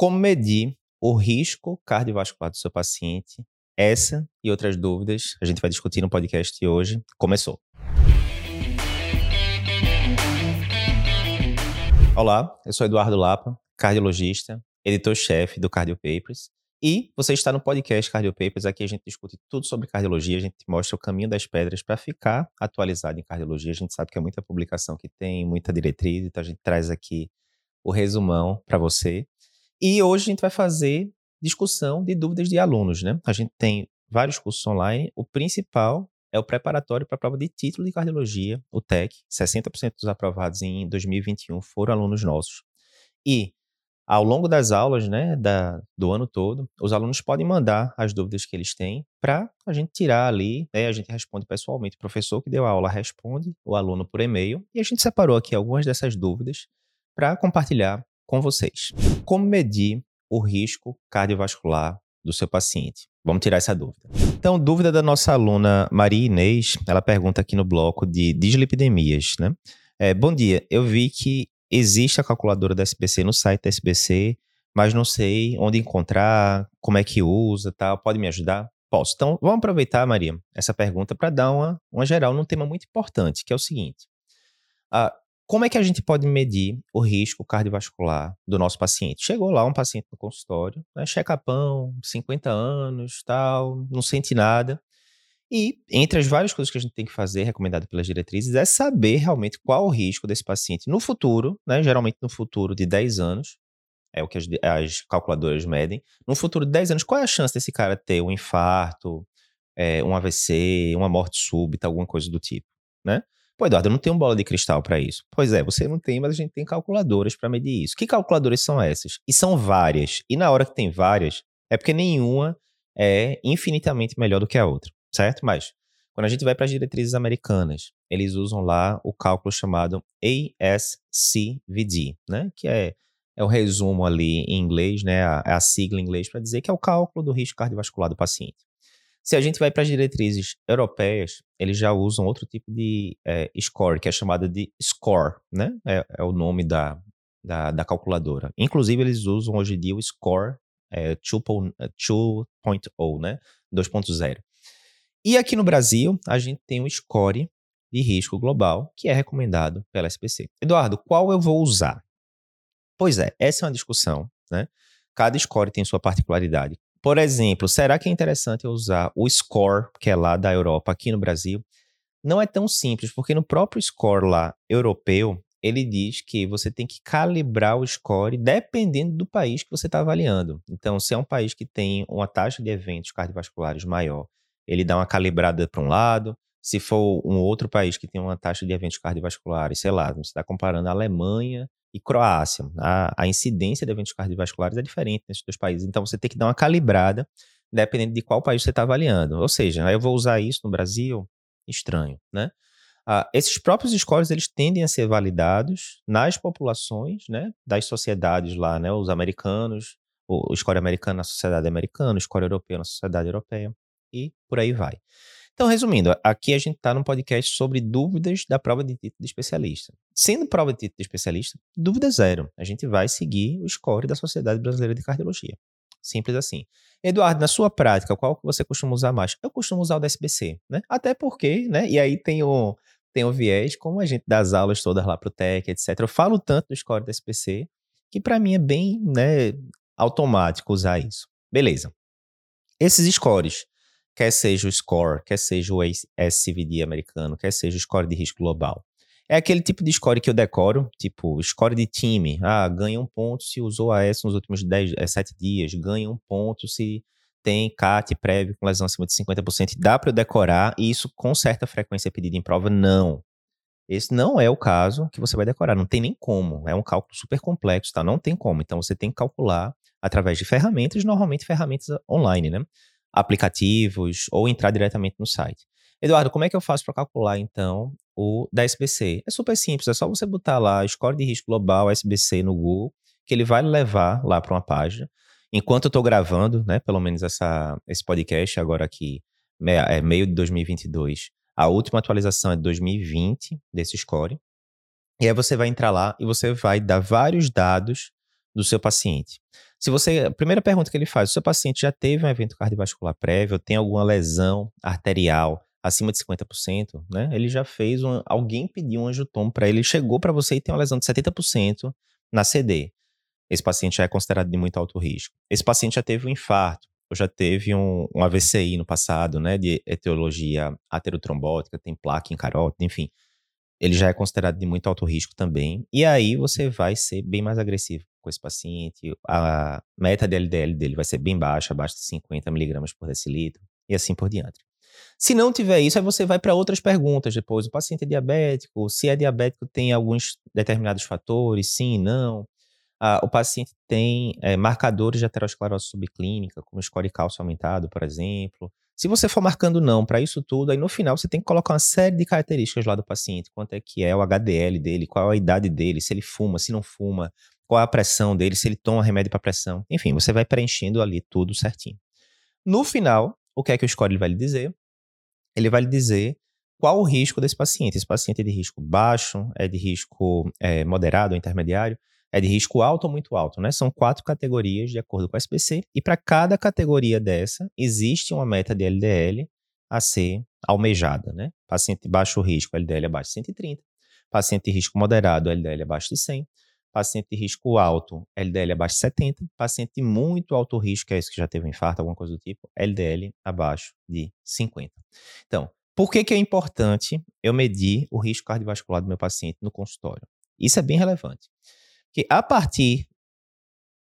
Como medir o risco cardiovascular do seu paciente? Essa e outras dúvidas a gente vai discutir no podcast de hoje. Começou! Olá, eu sou Eduardo Lapa, cardiologista, editor-chefe do Cardio Papers. E você está no podcast Cardio Papers. Aqui a gente discute tudo sobre cardiologia, a gente mostra o caminho das pedras para ficar atualizado em cardiologia. A gente sabe que é muita publicação que tem, muita diretriz, então a gente traz aqui o resumão para você. E hoje a gente vai fazer discussão de dúvidas de alunos, né? A gente tem vários cursos online. O principal é o preparatório para a prova de título de cardiologia, o TEC. 60% dos aprovados em 2021 foram alunos nossos. E ao longo das aulas, né, da, do ano todo, os alunos podem mandar as dúvidas que eles têm para a gente tirar ali, né, a gente responde pessoalmente. O professor que deu a aula responde o aluno por e-mail e a gente separou aqui algumas dessas dúvidas para compartilhar com vocês. Como medir o risco cardiovascular do seu paciente? Vamos tirar essa dúvida. Então, dúvida da nossa aluna Maria Inês, ela pergunta aqui no bloco de dislipidemias, né? É, bom dia, eu vi que existe a calculadora da SBC no site da SBC, mas não sei onde encontrar, como é que usa, tal. Pode me ajudar? Posso. Então, vamos aproveitar, Maria, essa pergunta para dar uma, uma geral num tema muito importante, que é o seguinte. Uh, como é que a gente pode medir o risco cardiovascular do nosso paciente? Chegou lá um paciente no consultório, né, checa-pão, 50 anos, tal, não sente nada. E entre as várias coisas que a gente tem que fazer, recomendado pelas diretrizes, é saber realmente qual o risco desse paciente no futuro, né? Geralmente no futuro de 10 anos, é o que as, as calculadoras medem. No futuro de 10 anos, qual é a chance desse cara ter um infarto, é, um AVC, uma morte súbita, alguma coisa do tipo, né? Pô, Eduardo, eu não tenho bola de cristal para isso. Pois é, você não tem, mas a gente tem calculadoras para medir isso. Que calculadoras são essas? E são várias. E na hora que tem várias, é porque nenhuma é infinitamente melhor do que a outra certo? Mas quando a gente vai para as diretrizes americanas, eles usam lá o cálculo chamado ASCVD, né? Que é, é o resumo ali em inglês, né? A, a sigla em inglês para dizer que é o cálculo do risco cardiovascular do paciente. Se a gente vai para as diretrizes europeias, eles já usam outro tipo de é, score, que é chamada de SCORE, né? É, é o nome da, da, da, calculadora. Inclusive, eles usam hoje em dia o SCORE é, 2.0, né? 2.0. E aqui no Brasil, a gente tem o score de risco global, que é recomendado pela SPC. Eduardo, qual eu vou usar? Pois é, essa é uma discussão, né? Cada score tem sua particularidade. Por exemplo, será que é interessante eu usar o score, que é lá da Europa, aqui no Brasil? Não é tão simples, porque no próprio score lá europeu, ele diz que você tem que calibrar o score dependendo do país que você está avaliando. Então, se é um país que tem uma taxa de eventos cardiovasculares maior ele dá uma calibrada para um lado. Se for um outro país que tem uma taxa de eventos cardiovasculares, sei lá, você está comparando a Alemanha e Croácia, a, a incidência de eventos cardiovasculares é diferente nesses dois países. Então você tem que dar uma calibrada dependendo de qual país você está avaliando. Ou seja, eu vou usar isso no Brasil? Estranho, né? Ah, esses próprios scores eles tendem a ser validados nas populações, né, das sociedades lá, né, os americanos, o, o score americano na sociedade americana, o score europeu na sociedade europeia e por aí vai. Então, resumindo, aqui a gente está num podcast sobre dúvidas da prova de título de especialista. Sendo prova de título de especialista, dúvida zero. A gente vai seguir o score da Sociedade Brasileira de Cardiologia. Simples assim. Eduardo, na sua prática, qual que você costuma usar mais? Eu costumo usar o da SBC, né? Até porque, né? E aí tem o, tem o viés, como a gente dá as aulas todas lá pro TEC, etc. Eu falo tanto do score da SBC, que para mim é bem, né, automático usar isso. Beleza. Esses scores quer seja o score, quer seja o SCVD americano, quer seja o score de risco global. É aquele tipo de score que eu decoro, tipo, score de time. Ah, ganha um ponto se usou AS nos últimos 10, é, 7 dias, ganha um ponto se tem CAT prévio com lesão acima de 50%. Dá para eu decorar e isso com certa frequência é pedido em prova? Não. Esse não é o caso que você vai decorar, não tem nem como. É um cálculo super complexo, tá? Não tem como. Então você tem que calcular através de ferramentas, normalmente ferramentas online, né? Aplicativos ou entrar diretamente no site. Eduardo, como é que eu faço para calcular então o da SBC? É super simples, é só você botar lá score de risco global SBC no Google, que ele vai levar lá para uma página. Enquanto eu estou gravando, né, pelo menos essa, esse podcast agora aqui, é meio de 2022, a última atualização é de 2020 desse score. E aí você vai entrar lá e você vai dar vários dados do seu paciente. Se você, a primeira pergunta que ele faz, o seu paciente já teve um evento cardiovascular prévio, tem alguma lesão arterial acima de 50%, né? Ele já fez um, alguém pediu um angiotomo para ele, chegou para você e tem uma lesão de 70% na CD. Esse paciente já é considerado de muito alto risco. Esse paciente já teve um infarto, ou já teve um, um AVCI no passado, né, de etiologia aterotrombótica, tem placa em carótida, enfim. Ele já é considerado de muito alto risco também. E aí você vai ser bem mais agressivo com esse paciente. A meta de LDL dele vai ser bem baixa, abaixo de 50 miligramas por decilitro, e assim por diante. Se não tiver isso, aí você vai para outras perguntas depois. O paciente é diabético? Se é diabético, tem alguns determinados fatores? Sim, não. Ah, o paciente tem é, marcadores de aterosclerose subclínica, como score cálcio aumentado, por exemplo. Se você for marcando não para isso tudo, aí no final você tem que colocar uma série de características lá do paciente. Quanto é que é o HDL dele, qual é a idade dele, se ele fuma, se não fuma, qual é a pressão dele, se ele toma remédio para pressão. Enfim, você vai preenchendo ali tudo certinho. No final, o que é que o score vai lhe dizer? Ele vai lhe dizer qual o risco desse paciente. Esse paciente é de risco baixo, é de risco é, moderado ou intermediário é de risco alto ou muito alto, né? São quatro categorias de acordo com a SPC, e para cada categoria dessa, existe uma meta de LDL a ser almejada, né? Paciente de baixo risco, LDL abaixo de 130. Paciente de risco moderado, LDL abaixo de 100. Paciente de risco alto, LDL abaixo de 70. Paciente de muito alto risco, que é esse que já teve um infarto, alguma coisa do tipo, LDL abaixo de 50. Então, por que, que é importante eu medir o risco cardiovascular do meu paciente no consultório? Isso é bem relevante que a partir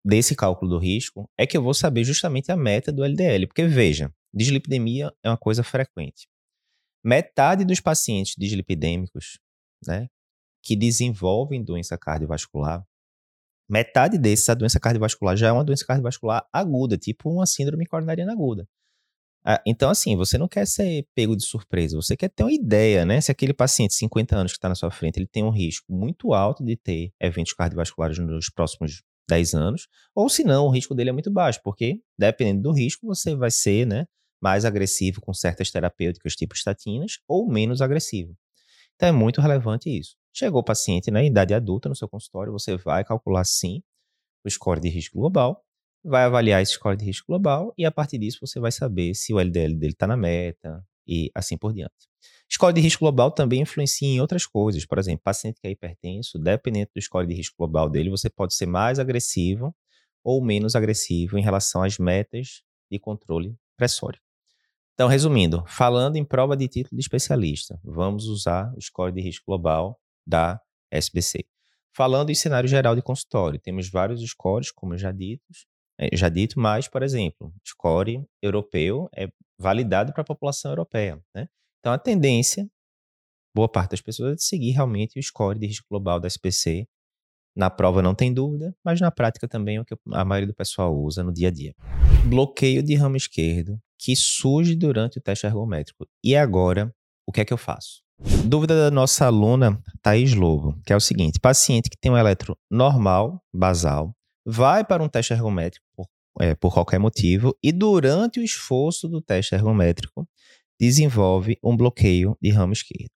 desse cálculo do risco é que eu vou saber justamente a meta do LDL. Porque, veja, dislipidemia é uma coisa frequente. Metade dos pacientes dislipidêmicos né, que desenvolvem doença cardiovascular, metade desses, a doença cardiovascular já é uma doença cardiovascular aguda, tipo uma síndrome coronariana aguda. Ah, então, assim, você não quer ser pego de surpresa, você quer ter uma ideia, né? Se aquele paciente, 50 anos que está na sua frente, ele tem um risco muito alto de ter eventos cardiovasculares nos próximos 10 anos, ou se não, o risco dele é muito baixo, porque dependendo do risco, você vai ser, né, mais agressivo com certas terapêuticas tipo estatinas ou menos agressivo. Então é muito relevante isso. Chegou o paciente na né, idade adulta no seu consultório, você vai calcular sim o score de risco global vai avaliar esse score de risco global e a partir disso você vai saber se o LDL dele está na meta e assim por diante. Score de risco global também influencia em outras coisas. Por exemplo, paciente que é hipertenso, dependendo do score de risco global dele, você pode ser mais agressivo ou menos agressivo em relação às metas de controle pressório. Então, resumindo, falando em prova de título de especialista, vamos usar o score de risco global da SBC. Falando em cenário geral de consultório, temos vários scores, como já ditos, é, já dito, mas, por exemplo, score europeu é validado para a população europeia. Né? Então, a tendência, boa parte das pessoas, é de seguir realmente o score de risco global da SPC. Na prova não tem dúvida, mas na prática também é o que a maioria do pessoal usa no dia a dia. Bloqueio de ramo esquerdo que surge durante o teste ergométrico. E agora, o que é que eu faço? Dúvida da nossa aluna Thaís Lobo, que é o seguinte: paciente que tem um eletro normal, basal, vai para um teste ergométrico por, é, por qualquer motivo e durante o esforço do teste ergométrico desenvolve um bloqueio de ramo esquerdo.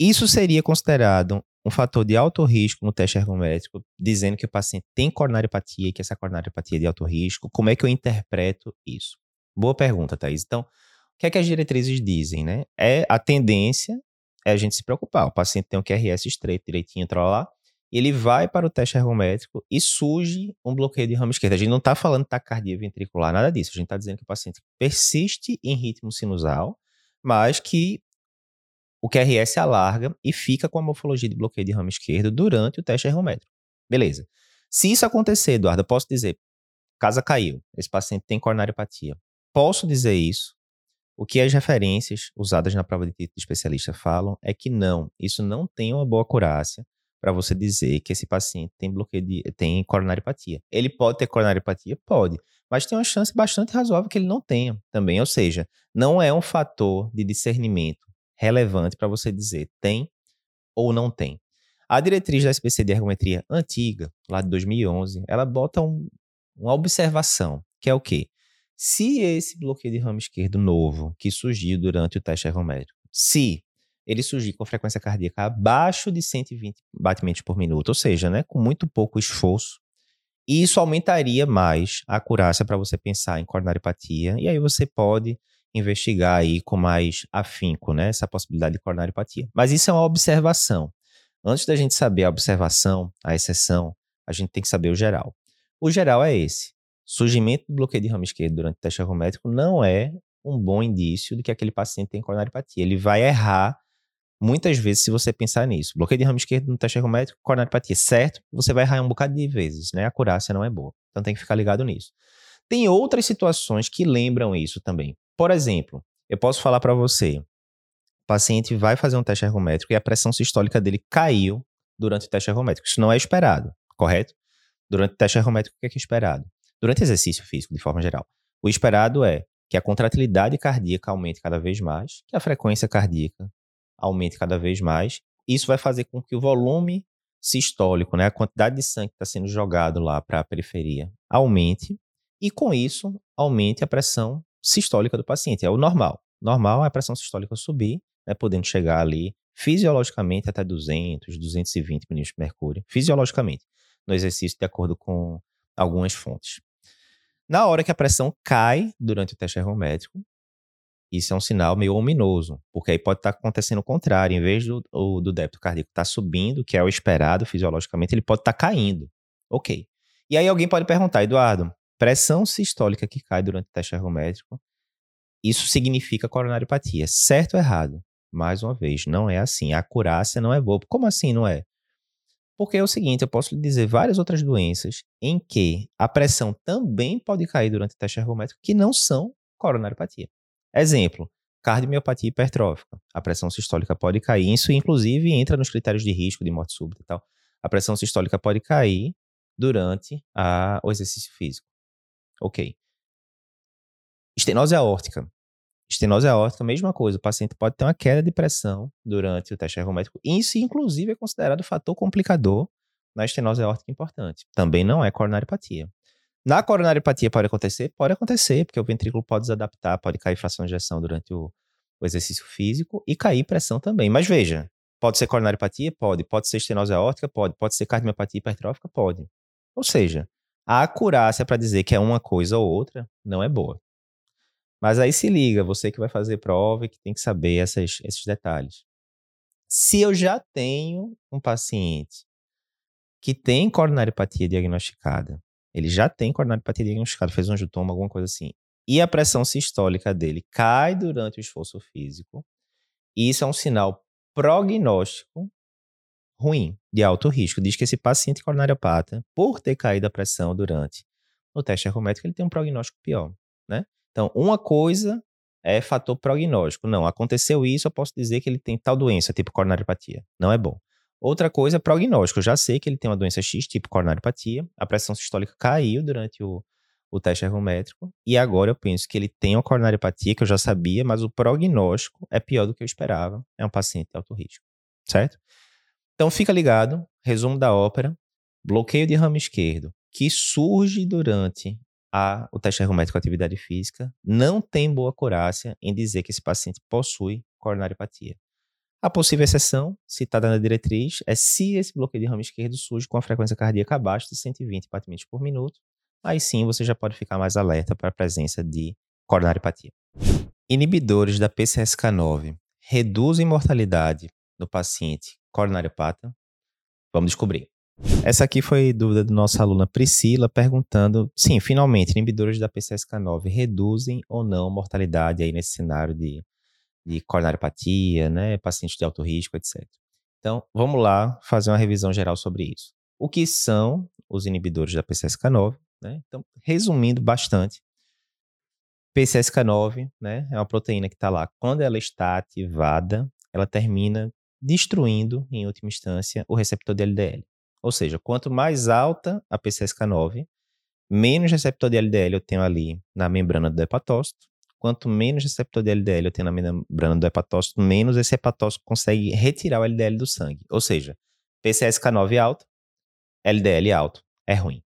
Isso seria considerado um fator de alto risco no teste ergométrico, dizendo que o paciente tem coronariopatia e que essa coronariopatia é de alto risco. Como é que eu interpreto isso? Boa pergunta, Thaís. Então, o que é que as diretrizes dizem, né? É a tendência é a gente se preocupar. O paciente tem um QRS estreito, direitinho, lá ele vai para o teste ergométrico e surge um bloqueio de ramo esquerdo. A gente não está falando taquicardia ventricular, nada disso. A gente está dizendo que o paciente persiste em ritmo sinusal, mas que o QRS alarga e fica com a morfologia de bloqueio de ramo esquerdo durante o teste ergométrico. Beleza. Se isso acontecer, Eduardo, eu posso dizer, casa caiu, esse paciente tem coronariopatia. Posso dizer isso? O que as referências usadas na prova de título de especialista falam é que não, isso não tem uma boa acurácia para você dizer que esse paciente tem bloqueio de tem coronariopatia. Ele pode ter coronariopatia? Pode, mas tem uma chance bastante razoável que ele não tenha também, ou seja, não é um fator de discernimento relevante para você dizer tem ou não tem. A diretriz da SPC de ergometria antiga, lá de 2011, ela bota um, uma observação, que é o quê? Se esse bloqueio de ramo esquerdo novo que surgiu durante o teste ergométrico, se ele surgir com frequência cardíaca abaixo de 120 batimentos por minuto, ou seja, né, com muito pouco esforço, isso aumentaria mais a acurácia para você pensar em coronariopatia. E aí você pode investigar aí com mais afinco, né, essa possibilidade de coronariopatia. Mas isso é uma observação. Antes da gente saber a observação, a exceção, a gente tem que saber o geral. O geral é esse. Surgimento do bloqueio de ramo esquerdo durante o teste ergométrico não é um bom indício de que aquele paciente tem coronariopatia. Ele vai errar muitas vezes se você pensar nisso. Bloqueio de ramo esquerdo no teste ergométrico, coronariopatia, certo? Você vai errar um bocado de vezes, né? A acurácia não é boa. Então tem que ficar ligado nisso. Tem outras situações que lembram isso também. Por exemplo, eu posso falar para você, o paciente vai fazer um teste ergométrico e a pressão sistólica dele caiu durante o teste ergométrico. Isso não é esperado, correto? Durante o teste ergométrico, o que é, que é esperado? Durante exercício físico, de forma geral. O esperado é que a contratilidade cardíaca aumente cada vez mais, que a frequência cardíaca aumente cada vez mais. Isso vai fazer com que o volume sistólico, né, a quantidade de sangue que está sendo jogado lá para a periferia, aumente. E com isso, aumente a pressão sistólica do paciente. É o normal. Normal é a pressão sistólica subir, né, podendo chegar ali fisiologicamente até 200, 220 milímetros de mercúrio, fisiologicamente, no exercício de acordo com algumas fontes. Na hora que a pressão cai durante o teste ergométrico, isso é um sinal meio ominoso, porque aí pode estar tá acontecendo o contrário. Em vez do, do débito cardíaco estar tá subindo, que é o esperado fisiologicamente, ele pode estar tá caindo. Ok. E aí alguém pode perguntar, Eduardo, pressão sistólica que cai durante o teste ergométrico, isso significa coronariopatia. Certo ou errado? Mais uma vez, não é assim. A acurácia não é boa. Como assim não é? Porque é o seguinte, eu posso lhe dizer várias outras doenças em que a pressão também pode cair durante o teste ergométrico que não são coronariopatia. Exemplo, cardiomiopatia hipertrófica. A pressão sistólica pode cair. Isso, inclusive, entra nos critérios de risco de morte súbita e tal. A pressão sistólica pode cair durante a, o exercício físico. Ok. Estenose aórtica. Estenose aórtica, mesma coisa. O paciente pode ter uma queda de pressão durante o teste ergométrico. Isso, inclusive, é considerado fator complicador na estenose aórtica importante. Também não é coronariopatia. Na coronariopatia pode acontecer? Pode acontecer, porque o ventrículo pode desadaptar, pode cair fração de ejeção durante o, o exercício físico e cair pressão também. Mas veja, pode ser coronariopatia? Pode. Pode ser estenose aórtica? Pode. Pode ser cardiomiopatia hipertrófica? Pode. Ou seja, a acurácia para dizer que é uma coisa ou outra não é boa. Mas aí se liga, você que vai fazer prova e que tem que saber essas, esses detalhes. Se eu já tenho um paciente que tem coronariopatia diagnosticada ele já tem coronariopatia diagnosticada, fez um angiotoma, alguma coisa assim. E a pressão sistólica dele cai durante o esforço físico. Isso é um sinal prognóstico ruim, de alto risco. Diz que esse paciente coronariopata, por ter caído a pressão durante o teste ergométrico, ele tem um prognóstico pior, né? Então, uma coisa é fator prognóstico. Não, aconteceu isso, eu posso dizer que ele tem tal doença, tipo coronariopatia. Não é bom. Outra coisa é prognóstico. Eu já sei que ele tem uma doença X, tipo coronariopatia. A pressão sistólica caiu durante o, o teste ergométrico. E agora eu penso que ele tem uma coronariopatia, que eu já sabia, mas o prognóstico é pior do que eu esperava. É um paciente de alto risco. Certo? Então fica ligado. Resumo da ópera. Bloqueio de ramo esquerdo, que surge durante a, o teste ergométrico de atividade física, não tem boa acurácia em dizer que esse paciente possui coronariopatia. A possível exceção, citada na diretriz, é se esse bloqueio de ramo esquerdo surge com a frequência cardíaca abaixo de 120 batimentos por minuto, aí sim você já pode ficar mais alerta para a presença de coronariopatia. Inibidores da PCSK9 reduzem mortalidade no paciente coronariopata? Vamos descobrir. Essa aqui foi dúvida da nossa aluna Priscila, perguntando: sim, finalmente, inibidores da PCSK9 reduzem ou não mortalidade aí nesse cenário de de coronariopatia, né, pacientes de alto risco, etc. Então, vamos lá fazer uma revisão geral sobre isso. O que são os inibidores da PCSK9? Né? Então, resumindo bastante, PCSK9 né, é uma proteína que está lá. Quando ela está ativada, ela termina destruindo, em última instância, o receptor de LDL. Ou seja, quanto mais alta a PCSK9, menos receptor de LDL eu tenho ali na membrana do hepatócito, quanto menos receptor de LDL eu tenho na membrana do hepatócito, menos esse hepatócito consegue retirar o LDL do sangue. Ou seja, PCSK9 alto, LDL alto, é ruim.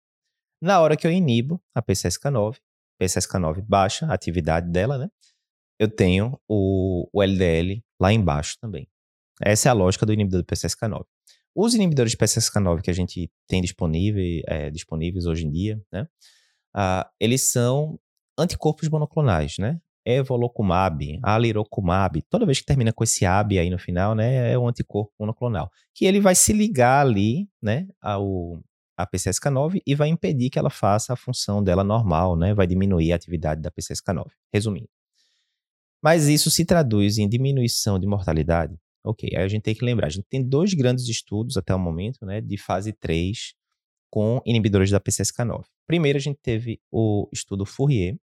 Na hora que eu inibo a PCSK9, PCSK9 baixa a atividade dela, né? Eu tenho o, o LDL lá embaixo também. Essa é a lógica do inibidor do PCSK9. Os inibidores de PCSK9 que a gente tem disponível, é, disponíveis hoje em dia, né? Uh, eles são anticorpos monoclonais, né? Evolocumab, alirocumab, toda vez que termina com esse AB aí no final, né, é um anticorpo monoclonal, que ele vai se ligar ali, né, ao a PCSK9 e vai impedir que ela faça a função dela normal, né, vai diminuir a atividade da PCSK9, resumindo. Mas isso se traduz em diminuição de mortalidade? Ok, aí a gente tem que lembrar, a gente tem dois grandes estudos até o momento, né, de fase 3 com inibidores da PCSK9. Primeiro a gente teve o estudo Fourier,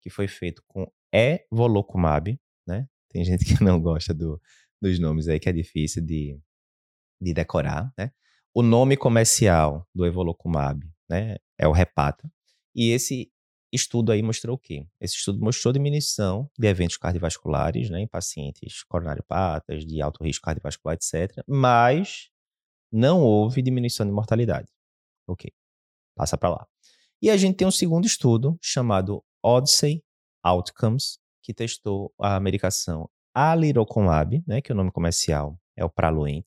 que foi feito com evolocumab, né? Tem gente que não gosta do, dos nomes aí, que é difícil de, de decorar, né? O nome comercial do evolocumab, né, é o Repata. E esse estudo aí mostrou o quê? Esse estudo mostrou diminuição de eventos cardiovasculares, né, em pacientes coronariopatas, de alto risco cardiovascular, etc. Mas não houve diminuição de mortalidade. Ok, passa para lá. E a gente tem um segundo estudo chamado Odyssey Outcomes, que testou a medicação Alirocumab, né, que é o nome comercial é o Praluent.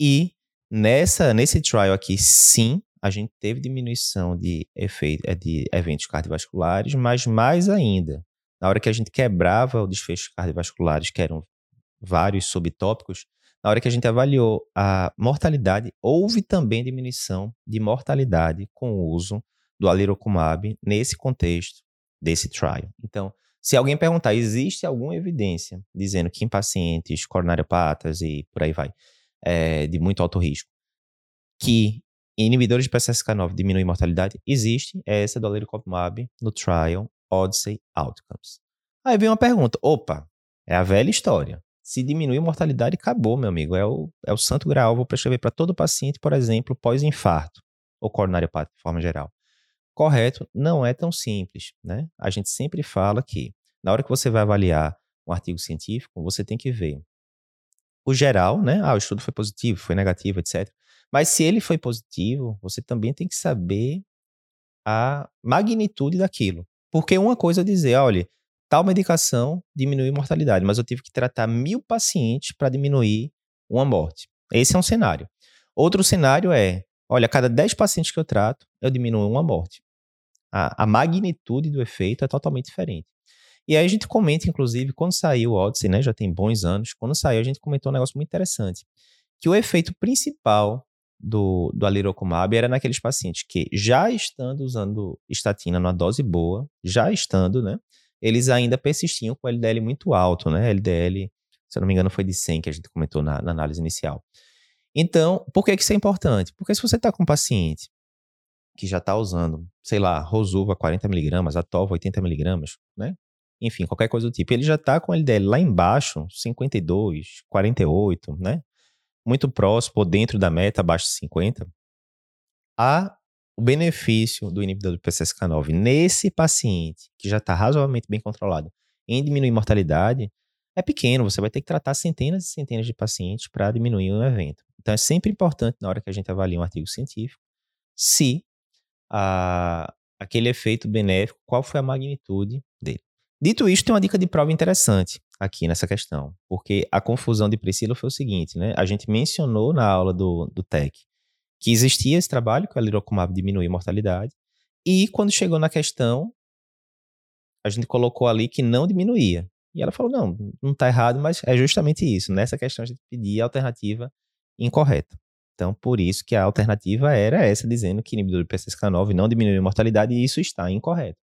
E nessa nesse trial aqui, sim, a gente teve diminuição de efeito eh, de eventos cardiovasculares, mas mais ainda, na hora que a gente quebrava os desfechos cardiovasculares, que eram vários subtópicos, na hora que a gente avaliou a mortalidade, houve também diminuição de mortalidade com o uso do alirocumab nesse contexto desse trial. Então, se alguém perguntar, existe alguma evidência dizendo que em pacientes coronariopatas e por aí vai, é, de muito alto risco, que inibidores de PCSK9 diminuem mortalidade? Existe, é essa do alirocumab no trial Odyssey Outcomes. Aí vem uma pergunta, opa, é a velha história. Se diminuir mortalidade, acabou, meu amigo. É o, é o santo grau. Vou prescrever para todo paciente, por exemplo, pós-infarto ou coronariopata de forma geral correto não é tão simples, né? A gente sempre fala que na hora que você vai avaliar um artigo científico, você tem que ver o geral, né? Ah, o estudo foi positivo, foi negativo, etc. Mas se ele foi positivo, você também tem que saber a magnitude daquilo. Porque uma coisa é dizer, olha, tal medicação diminui mortalidade, mas eu tive que tratar mil pacientes para diminuir uma morte. Esse é um cenário. Outro cenário é, olha, a cada 10 pacientes que eu trato, eu diminuo uma morte a, a magnitude do efeito é totalmente diferente. E aí a gente comenta, inclusive, quando saiu o Odyssey, né, já tem bons anos, quando saiu a gente comentou um negócio muito interessante, que o efeito principal do, do alirocumab era naqueles pacientes que já estando usando estatina numa dose boa, já estando, né, eles ainda persistiam com LDL muito alto, né, LDL, se eu não me engano foi de 100 que a gente comentou na, na análise inicial. Então, por que, que isso é importante? Porque se você está com um paciente que já está usando, sei lá, Rosuva 40mg, Atova 80mg, né? Enfim, qualquer coisa do tipo. Ele já está com LDL lá embaixo, 52, 48, né? Muito próximo ou dentro da meta, abaixo de 50. Há o benefício do inibidor do PCSK9 nesse paciente que já está razoavelmente bem controlado em diminuir mortalidade é pequeno. Você vai ter que tratar centenas e centenas de pacientes para diminuir um evento. Então é sempre importante na hora que a gente avalia um artigo científico se a, aquele efeito benéfico, qual foi a magnitude dele. Dito isto, tem uma dica de prova interessante aqui nessa questão, porque a confusão de Priscila foi o seguinte, né? A gente mencionou na aula do, do TEC que existia esse trabalho que a lirocumab diminui a mortalidade, e quando chegou na questão, a gente colocou ali que não diminuía. E ela falou, não, não está errado, mas é justamente isso. Nessa questão a gente pedia a alternativa incorreta. Então, por isso que a alternativa era essa, dizendo que inibidor de PCSK9 não diminui a mortalidade, e isso está incorreto.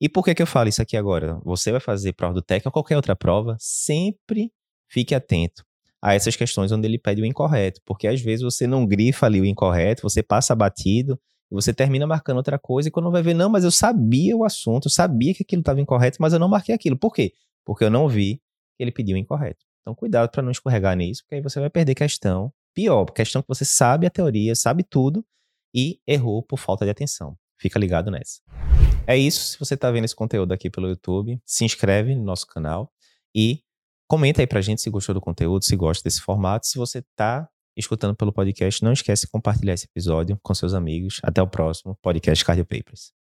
E por que, que eu falo isso aqui agora? Você vai fazer prova do TEC ou qualquer outra prova, sempre fique atento a essas questões onde ele pede o incorreto, porque às vezes você não grifa ali o incorreto, você passa batido, você termina marcando outra coisa, e quando vai ver, não, mas eu sabia o assunto, eu sabia que aquilo estava incorreto, mas eu não marquei aquilo. Por quê? Porque eu não vi que ele pediu o incorreto. Então, cuidado para não escorregar nisso, porque aí você vai perder questão pior, questão que você sabe a teoria, sabe tudo e errou por falta de atenção. Fica ligado nessa. É isso. Se você está vendo esse conteúdo aqui pelo YouTube, se inscreve no nosso canal e comenta aí pra gente se gostou do conteúdo, se gosta desse formato. Se você está escutando pelo podcast, não esquece de compartilhar esse episódio com seus amigos. Até o próximo podcast Cardio Papers.